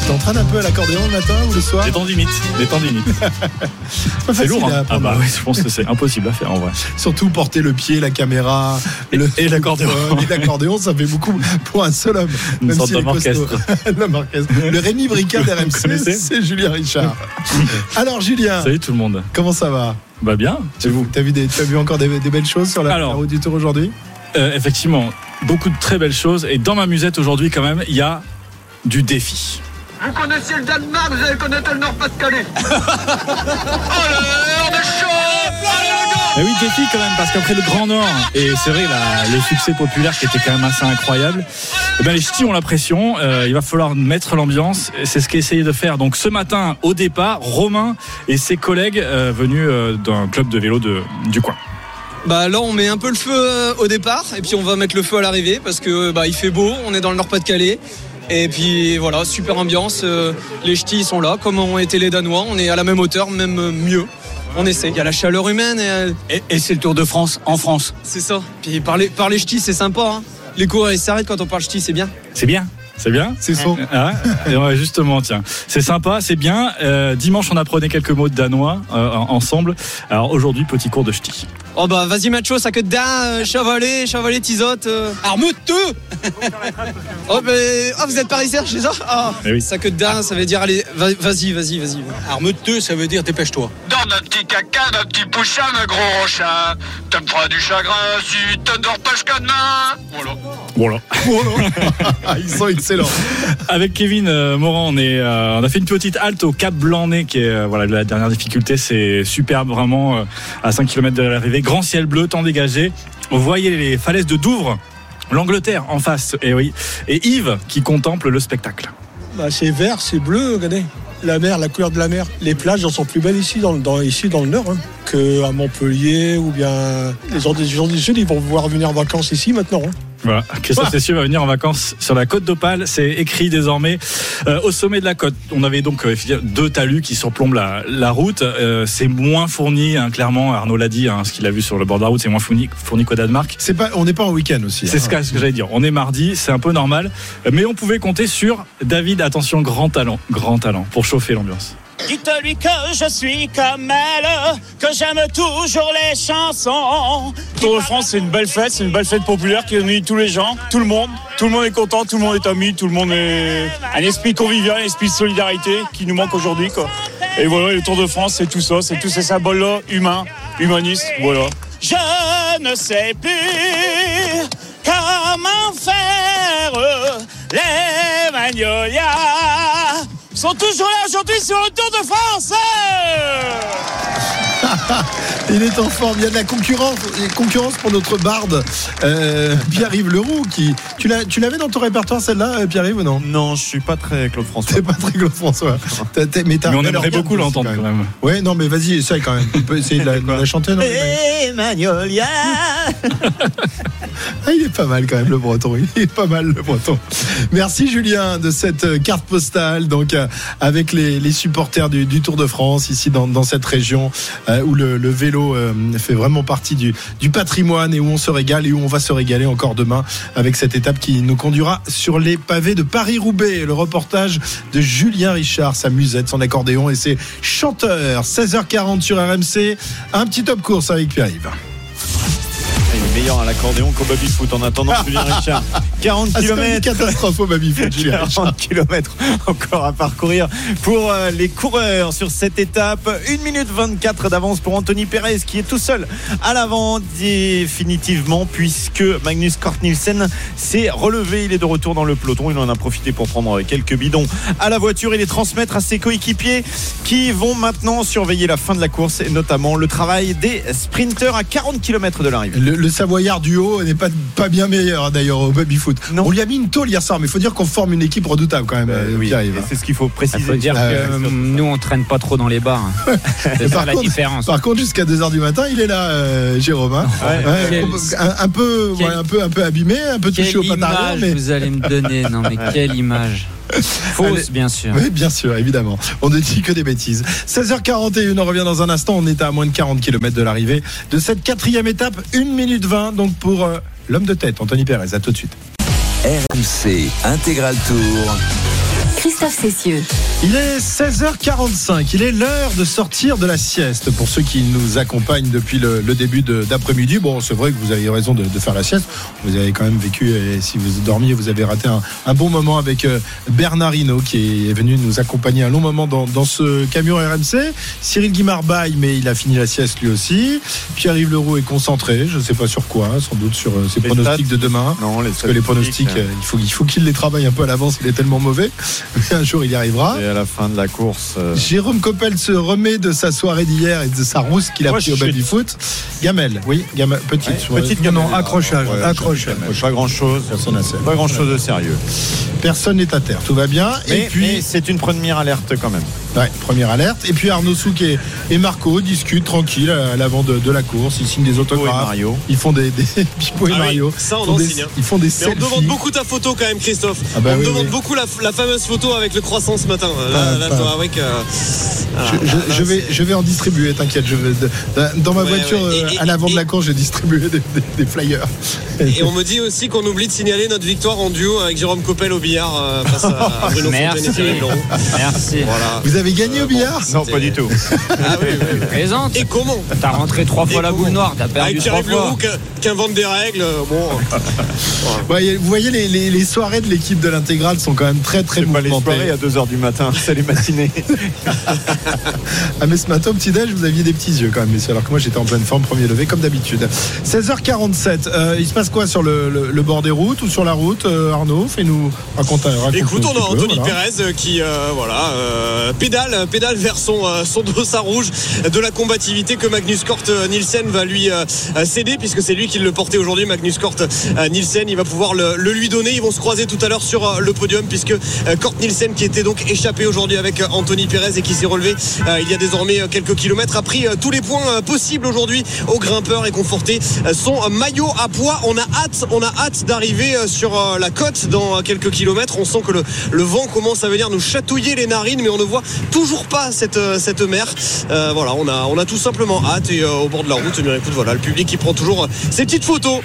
Tu t'entraînes un peu à l'accordéon le matin ou le soir? Des tendinites, des tendinites. C'est lourd. à hein. Ah bah oui, je pense que c'est impossible à faire en vrai. Surtout porter le pied, la caméra, le, et l'accordéon. Et l'accordéon, ça fait beaucoup pour un seul homme. Une même sorte costaud. orchestre. Le Rémi Bricard d'RMC, connaissez? c'est Julien Richard. Alors Julien, Salut tout le monde. comment ça va? Bah bien, c'est vous? T'as vu, des, t'as vu encore des, des belles choses sur la, Alors. la route du Tour aujourd'hui? Euh, effectivement, beaucoup de très belles choses. Et dans ma musette aujourd'hui, quand même, il y a du défi. Vous connaissez le Danemark, vous allez connaître le Nord-Pas-de-Calais. Mais oui, défi quand même, parce qu'après le Grand Nord, et c'est vrai, le succès populaire qui était quand même assez incroyable, eh ben, les ch'tis ont la pression, euh, il va falloir mettre l'ambiance, c'est ce qu'a essayé de faire. Donc ce matin, au départ, Romain et ses collègues euh, venus euh, d'un club de vélo de, du coin. Bah là on met un peu le feu euh, au départ et puis on va mettre le feu à l'arrivée parce que bah il fait beau, on est dans le Nord-Pas-de-Calais et puis voilà super ambiance, euh, les ch'tis sont là comme ont été les Danois, on est à la même hauteur, même euh, mieux. On essaie, il y a la chaleur humaine et, euh, Et, c'est le Tour de France en France. c'est ça. Puis parler parler ch'tis c'est sympa. Hein. Les coureurs ils s'arrêtent quand on parle ch'tis c'est bien. C'est bien c'est bien? C'est son. Ah, et ouais, justement, tiens, c'est sympa, c'est bien. Euh, dimanche, on apprenait quelques mots de danois euh, ensemble. Alors aujourd'hui, petit cours de ch'ti. Oh bah vas-y macho, ça que euh, chavalet, chavalet, tisote, euh, armeuteux Oh bah oh, vous êtes parisien chez ça Ah, Eh oui. ça que de da, ça veut dire allez, va- vas-y, vas-y, vas-y. Armeuteux, ça veut dire dépêche-toi. Dans un petit caca, d'un petit pouchin, d'un gros chat. Tu me feras du chagrin si tu ne dors pas jusqu'à demain. Voilà. Voilà. Ah, ils sont excellents. Avec Kevin euh, Morand, on, est, euh, on a fait une petite halte au Cap Blanc-Nez, qui est euh, voilà, la dernière difficulté. C'est superbe, vraiment, euh, à 5 km de l'arrivée. Grand ciel bleu, temps dégagé. Vous voyez les falaises de Douvres, l'Angleterre en face, et oui. Et Yves qui contemple le spectacle. Bah, c'est vert, c'est bleu, regardez. La mer, la couleur de la mer. Les plages elles sont plus belles ici dans, dans- ici dans le nord hein, qu'à Montpellier ou bien les gens des du sud, ils vont pouvoir venir en vacances ici maintenant. hein. Voilà, Christophe Cessieux va venir en vacances sur la côte d'Opale. C'est écrit désormais euh, au sommet de la côte. On avait donc euh, deux talus qui surplombent la, la route. Euh, c'est moins fourni, hein, clairement. Arnaud l'a dit, hein, ce qu'il a vu sur le bord de la route, c'est moins fourni, fourni qu'au Danemark. C'est pas, on n'est pas en week-end aussi. C'est hein. ce que, ce que j'allais dire. On est mardi, c'est un peu normal, mais on pouvait compter sur David. Attention, grand talent, grand talent pour chauffer l'ambiance. Dites-lui que je suis comme elle, que j'aime toujours les chansons. Tour de France, c'est une belle fête, c'est une belle fête populaire qui réunit tous les gens, tout le monde. Tout le monde est content, tout le monde est ami, tout le monde est un esprit convivial, un esprit de solidarité qui nous manque aujourd'hui. quoi. Et voilà, le Tour de France, c'est tout ça, c'est tous ces symboles-là, humains, humanistes, voilà. Je ne sais plus comment faire. Les Magnolias sont toujours là aujourd'hui sur le Tour de France. Il est en forme. Il y a de la concurrence, concurrence pour notre barde, euh, Pierre-Yves Leroux. Qui, tu, l'as, tu l'avais dans ton répertoire celle-là, euh, Pierre-Yves ou non? Non, je suis pas très Claude François. T'es pas très Claude François. T'as- mais, t'as Mais on aimerait beaucoup l'entendre quand même. Ouais, non, mais vas-y, essaye quand même. Tu peux essayer de la, de la chanter, non. Ah, il est pas mal quand même le breton. Il est pas mal le breton. Merci Julien de cette euh, carte postale donc euh, avec les, les supporters du, du Tour de France ici dans, dans cette région euh, où le, le vélo euh, fait vraiment partie du, du patrimoine et où on se régale et où on va se régaler encore demain avec cette étape qui nous conduira sur les pavés de Paris-Roubaix. Le reportage de Julien Richard, sa musette, son accordéon et ses chanteurs. 16h40 sur RMC. Un petit top course avec Pierre-Yves. Est meilleur à l'accordéon qu'au baby-foot en attendant Julien Richard. 40 Ah, c'est comme une km. catastrophe au baby-foot, Julien Richard. 40 km encore à parcourir pour euh, les coureurs sur cette étape. 1 minute 24 d'avance pour Anthony Perez qui est tout seul à l'avant définitivement puisque Magnus Cort Nielsen s'est relevé. Il est de retour dans le peloton. Il en a profité pour prendre quelques bidons à la voiture et les transmettre à ses coéquipiers qui vont maintenant surveiller la fin de la course et notamment le travail des sprinteurs à 40 km de l'arrivée. Le, le Savoyard du haut n'est pas, pas bien meilleur hein, d'ailleurs au baby foot. On lui a mis une tôle hier soir, mais il faut dire qu'on forme une équipe redoutable quand même. euh, Pierre-Yves. Et c'est ce qu'il faut Il préciser. faut dire Ah que ouais. euh, nous, on traîne pas trop dans les bars. hein. C'est ça Par la contre- différence. Par contre, jusqu'à 2h du matin, il est là, euh, Jérôme. hein. Ouais. Ouais, Quel- un, un peu, quel- un peu, un peu abîmé, un peu touché Quelle au image mais vous allez me donner Non mais quelle image Fausse Allez. bien sûr. Oui, bien sûr, évidemment. On ne dit que des bêtises. 16h41, on revient dans un instant. On est à moins de 40 km de l'arrivée de cette quatrième étape. 1 minute 20, donc pour euh, l'homme de tête, Anthony Perez. À tout de suite. RMC Intégral Tour. Christophe Cessieux. Il est 16h45, il est l'heure de sortir de la sieste pour ceux qui nous accompagnent depuis le, le début d'après-midi. Bon, c'est vrai que vous avez raison de, de faire la sieste. Vous avez quand même vécu, et si vous dormiez, vous avez raté un, un bon moment avec euh, Bernard Hinault qui est venu nous accompagner un long moment dans, dans ce camion RMC. Cyril Guimard baille, mais il a fini la sieste lui aussi. Pierre-Yves Leroux est concentré, je ne sais pas sur quoi, sans doute sur euh, ses Les pronostics stats. de demain. Non, les Parce que les pronostics, euh, il faut, il faut qu'il les travaille un peu à l'avance, il est tellement mauvais. Un jour, il y arrivera. Et à la fin de la course. euh, Jérôme Coppel se remet de sa soirée d'hier et de sa rousse qu'il a Moi, pris au suis- baby foot. Gamel, oui, Gamel, petite, Ouais, petite gamelle. Non, accrochage, Ouais, accrochage. Pas grand chose. Personne n'a. Pas grand chose de sérieux. Personne n'est à terre, tout va bien. Mais, et puis, c'est une première alerte quand même. Ouais, première alerte. Et puis Arnaud Souk et, et Marco discutent tranquille à l'avant de, de la course. Ils signent des autographes. Mario. Ils font des, des Pipo et Ah oui, Mario. ça, on en des, signe, hein. ils font des Mais on me demande selfies. beaucoup ta photo quand même, Christophe. Ah bah on oui, demande oui. beaucoup la, la fameuse photo avec le croissant ce matin. Là, Ah, là, que. Ah, Je, je- là, je vais, c'est- je vais en distribuer, t'inquiète. Je vais dans ma Ouais, voiture, ouais. Et- euh, et- à l'avant de la course, j'ai distribué des, des- des flyers. Et on me dit aussi qu'on oublie de signaler notre victoire en duo avec Jérôme Coppel au billard euh, face à Bruno Fontaine Merci. et. Merci. Voilà. Vous avez gagné au billard Non, pas du tout. Ah oui, oui, oui. Présente. Et comment T'as rentré trois fois Et la boule noire, t'as perdu Avec trois fois. qui- invente des règles. euh, Bon, Ouais, vous voyez, les, les- les soirées de l'équipe de l'intégrale sont quand même très très C'est pas les mouvementées. soirées à 2h du matin, c'est les matinées. Ah mais ce matin au petit-déj vous aviez des petits yeux quand même messieurs alors que moi j'étais en pleine forme premier levé comme d'habitude 16h47 euh, il se passe quoi sur le, le- le bord des routes ou sur la route euh, Arnaud? Fais-nous raconte, raconte Écoute, on a Anthony Pérez qui euh, voilà pédale pédale vers son euh, son dossard rouge. De la combativité que Magnus Cort euh, Nielsen va lui euh, euh, céder puisque c'est lui qui le portait aujourd'hui Magnus Cort euh, Nielsen. Il va pouvoir le, lui donner. Ils vont se croiser tout à l'heure sur euh, le podium puisque euh, Cort Nielsen qui était donc échappé aujourd'hui avec euh, Anthony Pérez et qui s'est relevé euh, il y a désormais euh, quelques kilomètres a pris euh, tous les points euh, possibles aujourd'hui au grimpeur et conforté euh, son euh, maillot à poids. On a hâte on a hâte d'arriver euh, sur euh, la côte dans euh, quelques kilomètres. On sent que le, le vent commence à venir nous chatouiller les narines mais on ne voit toujours pas cette, euh, cette mer. Euh, voilà, on a, on a tout simplement hâte et euh, au bord de la route, eh bien, écoute, voilà, le public qui prend toujours ses petites photos.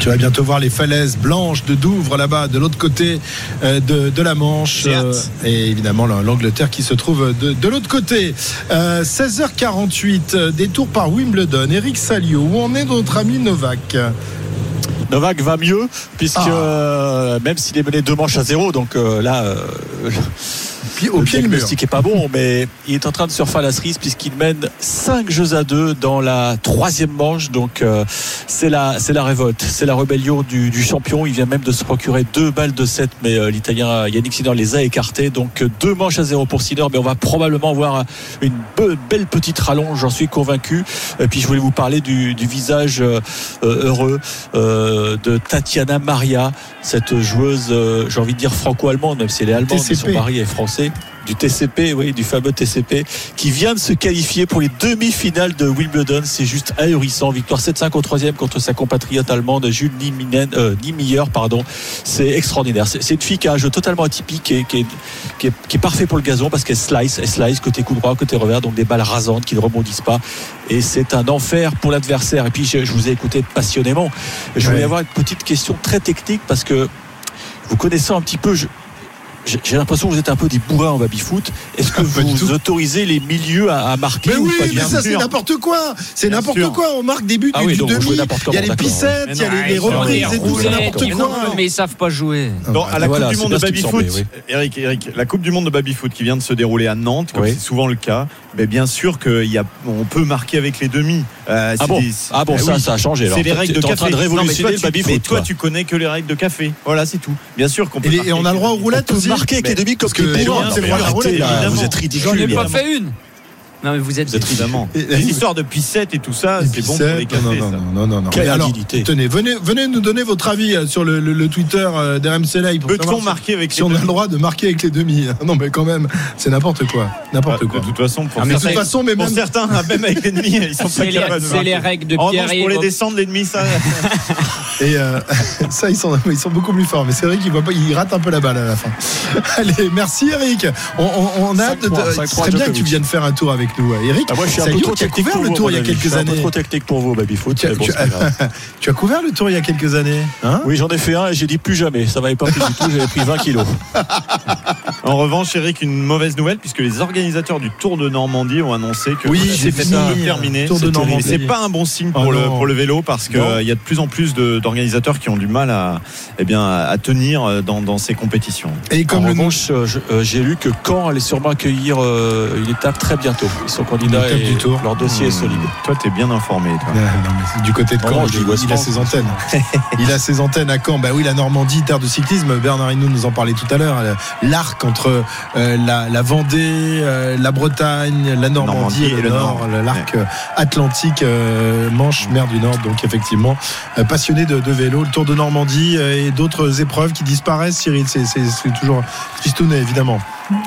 Tu vas bientôt voir les falaises blanches de Douvres là-bas, de l'autre côté euh, de, de la Manche. Euh, et évidemment la- l'Angleterre qui se trouve de, de l'autre côté. Euh, 16h48, euh, détour par Wimbledon. Eric Salio, où en est notre ami Novak? Novak va mieux, puisque Ah. euh, même s'il est mené deux manches à zéro, donc euh, là, euh, Puis au le pied du mur. diagnostic est pas bon, mais il est en train de surfer à la cerise puisqu'il mène 5 jeux à 2 dans la troisième manche. Donc euh, c'est la, c'est la révolte, c'est la rébellion du, du champion. Il vient même de se procurer deux balles de 7, mais euh, l'Italien Yannick Sinner les a écartées. Donc euh, deux manches à zéro pour Sinner, mais on va probablement voir une be- belle petite rallonge, j'en suis convaincu. Et puis je voulais vous parler du, du visage euh, heureux de Tatiana Maria, cette joueuse, j'ai envie de dire franco-allemande, même si elle est allemande, mais son mari est français du TCP, oui, du fameux TCP, qui vient de se qualifier pour les demi-finales de Wimbledon. C'est juste ahurissant. Victoire 7-5 au troisième contre sa compatriote allemande Jules Nieminen- euh, Niemeyer, pardon. C'est extraordinaire. C'est c'est une fille qui a un jeu totalement atypique et qui est, qui est, qui est parfait pour le gazon parce qu'elle slice, elle slice côté coup droit, côté revers, donc des balles rasantes qui ne rebondissent pas. Et c'est un enfer pour l'adversaire. Et puis, je, je vous ai écouté passionnément. Je voulais Ouais. avoir une petite question très technique parce que vous connaissez un petit peu. je- j'ai l'impression que vous êtes un peu des bourrins en baby-foot. Est-ce que du vous autorisez les milieux à, à marquer Mais ou oui, pas mais bien ça c'est n'importe quoi. C'est n'importe quoi. On marque des buts Ah du, oui, du demi. Il y a les pissettes, il y a les, les reprises et tout, c'est n'importe mais quoi. non, mais ils savent pas jouer. Bon, à la Voilà, Coupe du Monde de baby-foot, Eric, Eric, la Coupe du Monde de baby-foot qui vient de se dérouler à Nantes, comme Oui. c'est souvent le cas, mais bien sûr qu'on peut marquer avec les demi. Euh, Ah c'est bon des- Ah bon, ça, oui. ça a changé. C'est les règles de T'es en café. train de Non, mais révolutionner toi, le tu- baby-foot. Mais toi, tu connais que les règles de café. Voilà, c'est tout. Bien sûr qu'on peut Et, les- marquer et on a le droit aux roulettes aussi. Marquer avec les demi comme Parce que les. Vous êtes ridicule. J'en ai pas fait une. Non, mais vous êtes. Vous êtes Les histoires de pissettes et tout ça, Les c'est bon pour les pissettes, cafés. non, non, ça. non, non, non, non. Quelle alors, tenez, venez, venez nous donner votre avis euh, sur le, le- le Twitter euh, d'RMC Live. Peut-on marquer avec si les on a demi le droit de marquer avec les demi Non, mais quand même, c'est n'importe quoi, n'importe Ah, quoi. De toute façon, pour Ah, mais De certains- toute façon, mais pour même certains, même avec l'ennemi, ils sont pas les, capables de c'est les règles de En Pierre revanche, pour les descendre, l'ennemi, ça. Et euh, ça, ils sont, ils sont beaucoup plus forts. Mais c'est vrai qu'ils voient pas, ils ratent un peu la balle à la fin. Allez, merci Eric. On, on, on a hâte de, ce serait bien que tu viennes faire un tour avec nous, Eric. Ah, moi, je suis un peu trop technique pour le tour il y a quelques un peu trop technique pour vous, baby-foot. Tu as, bon, tu tu couvert le tour il y a quelques années, hein? Oui, j'en ai fait un et j'ai dit plus jamais. Ça m'avait pas plu du tout. J'avais pris 20 kilos. En revanche, Eric, une mauvaise nouvelle puisque les organisateurs du Tour de Normandie ont annoncé que Oui, ça. terminé. Tour de C'est terrible. Normandie. C'est pas un bon signe Oh pour, le, non. pour le vélo parce qu'il y a de plus en plus de- d'organisateurs qui ont du mal à, eh bien, à tenir euh, dans, dans ces compétitions. Et En comme le nom revanche, euh, euh, j'ai lu que Caen allait sûrement accueillir une étape très bientôt. Ils sont candidats et du Tour. leur dossier est solide. Toi, t'es bien informé. Toi. Non, mais c'est du côté de Caen, non, je dis il, il a ses antennes. il a ses antennes à Caen. Bah oui, la Normandie, terre de cyclisme. Bernard Hinault nous en parlait tout à l'heure. L'arc entre euh, la, la Vendée, euh, la Bretagne, la Normandie, et le, Nord, l'arc atlantique, euh, Manche, mer du Nord. Donc effectivement, euh, passionné de, de vélo, le Tour de Normandie euh, et d'autres épreuves qui disparaissent. Cyril, c'est c'est- c'est toujours tristounet, évidemment.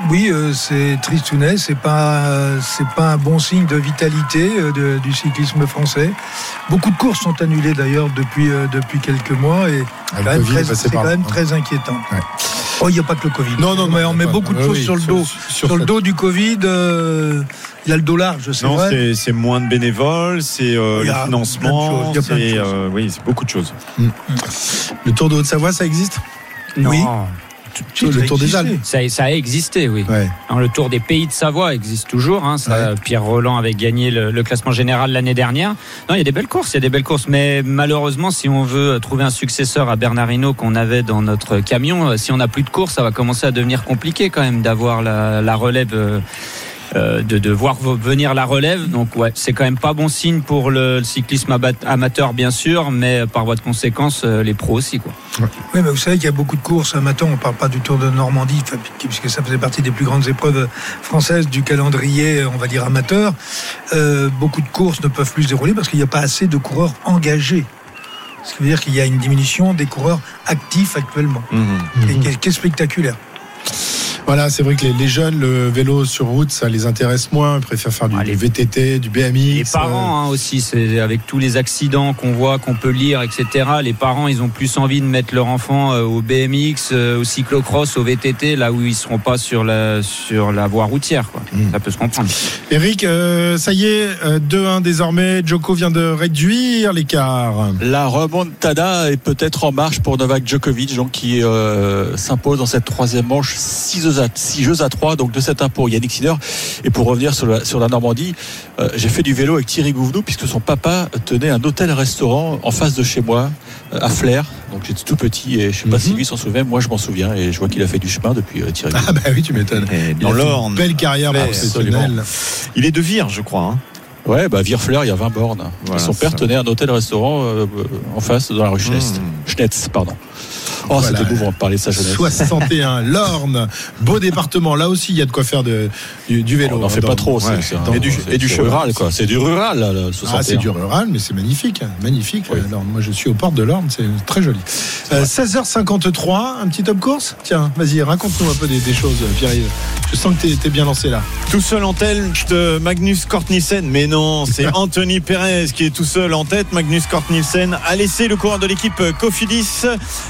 Oui, euh, c'est tristounet, c'est pas euh, c'est pas un bon signe de vitalité euh, de- du cyclisme français. Beaucoup de courses sont annulées d'ailleurs depuis depuis quelques mois et Ah, quand même Covid très- c'est quand même inquiétant. Ouais. Oh, il n'y a pas que le Covid. Non, non, mais on met pas- beaucoup de choses oui, sur le dos. sur Sur, le dos du Covid, euh, il y a le dollar, je sais Non, c'est moins de bénévoles, c'est euh, le a plein de financement, choses, il y a plein de c'est choses. euh, oui, c'est beaucoup de choses. Le Tour de Haute-Savoie, ça existe? Non. Oui. Le Tour des Alpes. Ça, ça a existé, oui. Ouais. Alors, le Tour des Pays de Savoie existe toujours. hein. Ça, Pierre Roland avait gagné le, le classement général l'année dernière. Non, il y a des belles courses, il y a des belles courses. Mais malheureusement, si on veut trouver un successeur à Bernard Hinault qu'on avait dans notre camion, euh, si on n'a plus de courses, ça va commencer à devenir compliqué quand même d'avoir la, la relève. euh, de, de voir venir la relève. Donc ouais, c'est quand même pas bon signe pour le, le cyclisme amateur bien sûr, mais par voie de conséquence euh, les pros aussi quoi. Oui, mais vous savez qu'il y a beaucoup de courses amateurs. On ne parle pas du Tour de Normandie, puisque ça faisait partie des plus grandes épreuves françaises du calendrier, on va dire amateur. Euh, beaucoup de courses ne peuvent plus se dérouler parce qu'il n'y a pas assez de coureurs engagés. Ce qui veut dire qu'il y a une diminution des coureurs actifs actuellement, Mhm. et qui est- qui est spectaculaire? Voilà, c'est vrai que les, les jeunes, le vélo sur route, ça les intéresse moins. Ils préfèrent faire du, du VTT, du BMX. Les parents hein, aussi, c'est avec tous les accidents qu'on voit, qu'on peut lire, etc. Les parents, ils ont plus envie de mettre leur enfant euh, au BMX, euh, au cyclocross, au VTT, là où ils seront pas sur la sur la voie routière. Quoi. Ça peut se comprendre. Eric, euh, ça y est, euh, 2-1 désormais. Joko vient de réduire l'écart. La remontada est peut-être en marche pour Novak Djokovic, donc qui euh, s'impose dans cette troisième manche 6 jeux à, 6 jeux à 3, donc de 7 1 pour Yannick Sinner. Et pour revenir sur la, sur la Normandie, euh, j'ai fait du vélo avec Thierry Gouvenou, puisque son papa tenait un hôtel-restaurant en face de chez moi, euh, à Flers. Donc j'étais tout petit et je sais pas si lui s'en souvient, moi je m'en souviens et je vois qu'il a fait du chemin depuis euh, Thierry. Ah bah oui, tu m'étonnes. Dans l'Orne. Belle carrière professionnelle. absolument. Il est de Vire, je crois. hein. Ouais, bah Virfleur, il y a 20 bornes. Voilà, son père tenait un hôtel-restaurant euh, en face, dans la rue Schnetz. Schnetz, pardon. Oh, Voilà. c'était beau de parler de sa jeunesse. 61, l'Orne, beau département. Là aussi, il y a de quoi faire de, du, du vélo. On n'en hein, fait dans- pas trop, c'est- ouais, c'est dans- et du- et du c'est rural, quoi. C'est du rural, là, le Ah, 61. c'est du rural, mais c'est magnifique. hein, Magnifique, l'Orne. Moi, je suis aux portes de l'Orne, c'est très joli. Euh, 16h53, un petit top course? Tiens, vas-y, raconte-nous un peu des, des choses, Pierre-Yves. Je sens que t'es es bien lancé là. Tout seul en tête, de Magnus Cort Nielsen. Mais non, c'est Anthony Perez qui est tout seul en tête. Magnus Cort Nielsen a laissé le coureur de l'équipe Cofidis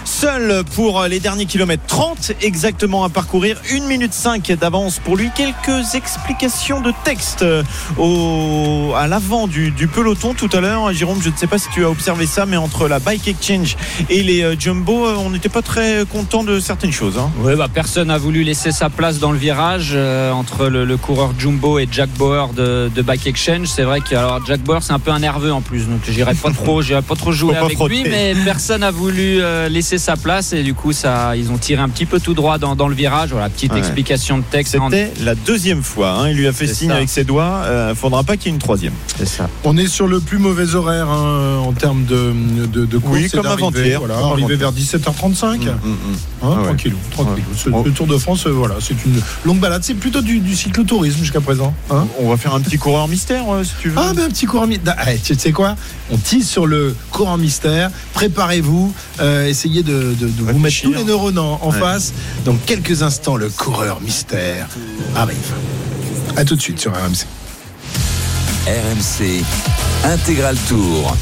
seul pour les derniers kilomètres. 30 exactement à parcourir. 1 minute 5 d'avance pour lui. Quelques explications de texte au, à l'avant du, du peloton tout à l'heure. Jérôme, je ne sais pas si tu as observé ça, mais entre la Bike Exchange et les euh, Jumbo, euh, on n'était pas très content de certaines choses. hein. Ouais, bah, personne n'a voulu laisser sa place dans le virage euh, entre le, le coureur Jumbo et Jack Bauer de, de Bike Exchange. C'est vrai que alors, Jack Bauer c'est un peu un nerveux en plus, donc j'irai pas trop, j'irai pas trop jouer pas avec frotter. lui, mais personne n'a voulu euh, laisser sa place et du coup ça, ils ont tiré un petit peu tout droit dans, dans le virage. Voilà, petite Ouais. explication de texte. C'était la deuxième fois. hein. Il lui a fait signe ça. avec ses doigts. Euh, faudra pas qu'il y ait une troisième. C'est ça. On est sur le plus mauvais horaire hein, en termes de, de, de course. Oui, comme avant-hier. Voilà, arrivé vers avant-hier. 17h35. Hein, Ah ouais. Tranquillou, tranquillou. Ce, Ouais. ce Tour de France, euh, voilà, c'est une longue balade. C'est plutôt du, du cyclotourisme jusqu'à présent. hein. On va faire un petit coureur mystère euh, si tu veux. Ah ben un petit courant mystère. tu sais quoi? On tease sur le courant mystère. Préparez-vous. euh, essayez de, de- de vous mettre tous les neurones en, en Ouais. face. Dans quelques instants, le coureur mystère arrive. À tout de suite sur RMC. RMC Intégral Tour.